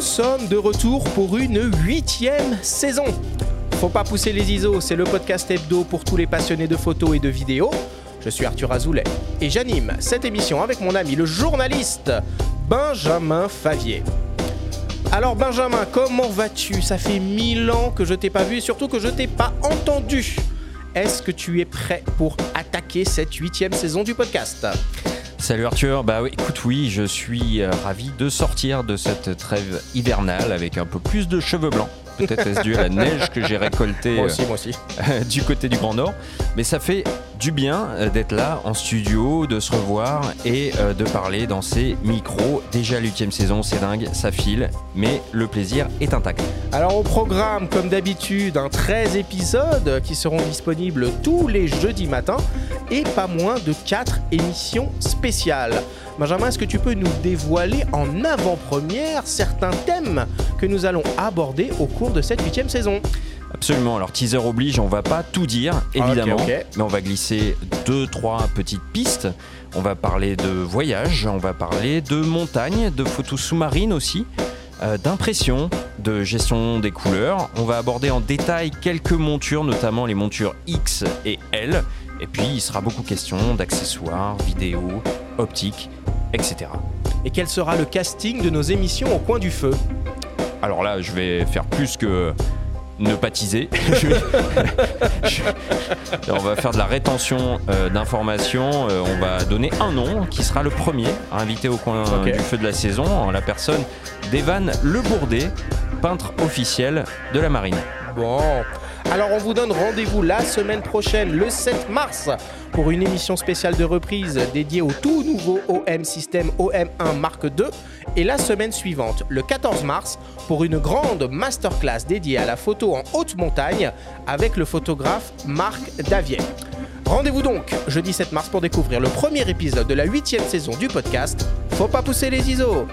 sommes de retour pour une huitième saison. Faut pas pousser les ISO, c'est le podcast hebdo pour tous les passionnés de photos et de vidéos. Je suis Arthur Azoulay et j'anime cette émission avec mon ami le journaliste Benjamin Favier. Alors Benjamin, comment vas-tu? Ça fait mille ans que je t'ai pas vu et surtout que je t'ai pas entendu. Est-ce que tu es prêt pour attaquer cette huitième saison du podcast? Salut Arthur, bah oui, écoute oui, je suis euh, ravi de sortir de cette trêve hivernale avec un peu plus de cheveux blancs. Peut-être est-ce dû à la neige que j'ai récoltée Moi euh, aussi, moi aussi. du côté du Grand Nord. Mais ça fait du bien euh, d'être là en studio, de se revoir et euh, de parler dans ces micros. Déjà l'huitième saison, c'est dingue, ça file, mais le plaisir est intact. Alors au programme, comme d'habitude, un 13 épisodes qui seront disponibles tous les jeudis matins et pas moins de 4 émissions spéciales. Benjamin, est-ce que tu peux nous dévoiler en avant-première certains thèmes que nous allons aborder au cours de cette huitième saison? Absolument, alors teaser oblige, on va pas tout dire, évidemment, Ah, ok. mais on va glisser deux, trois petites pistes. On va parler de voyage, on va parler de montagne, de photos sous-marines aussi, euh, d'impression, de gestion des couleurs. On va aborder en détail quelques montures, notamment les montures X et L. Et puis il sera beaucoup question d'accessoires, vidéos, optiques, etc. Et quel sera le casting de nos émissions au coin du feu? Alors là, je vais faire plus que ne pas teaser. On va faire de la rétention euh, d'informations. Euh, on va donner un nom qui sera le premier à inviter au coin du feu de la saison, en la personne d'Evan Le Bourdet, peintre officiel de la marine. Bon, alors on vous donne rendez-vous la semaine prochaine, le 7 mars, pour une émission spéciale de reprise dédiée au tout nouveau OM System OM1 Mark II. Et la semaine suivante, le 14 mars, pour une grande masterclass dédiée à la photo en haute montagne avec le photographe Marc Davier. Rendez-vous donc jeudi 7 mars pour découvrir le premier épisode de la huitième saison du podcast Faut pas pousser les ISO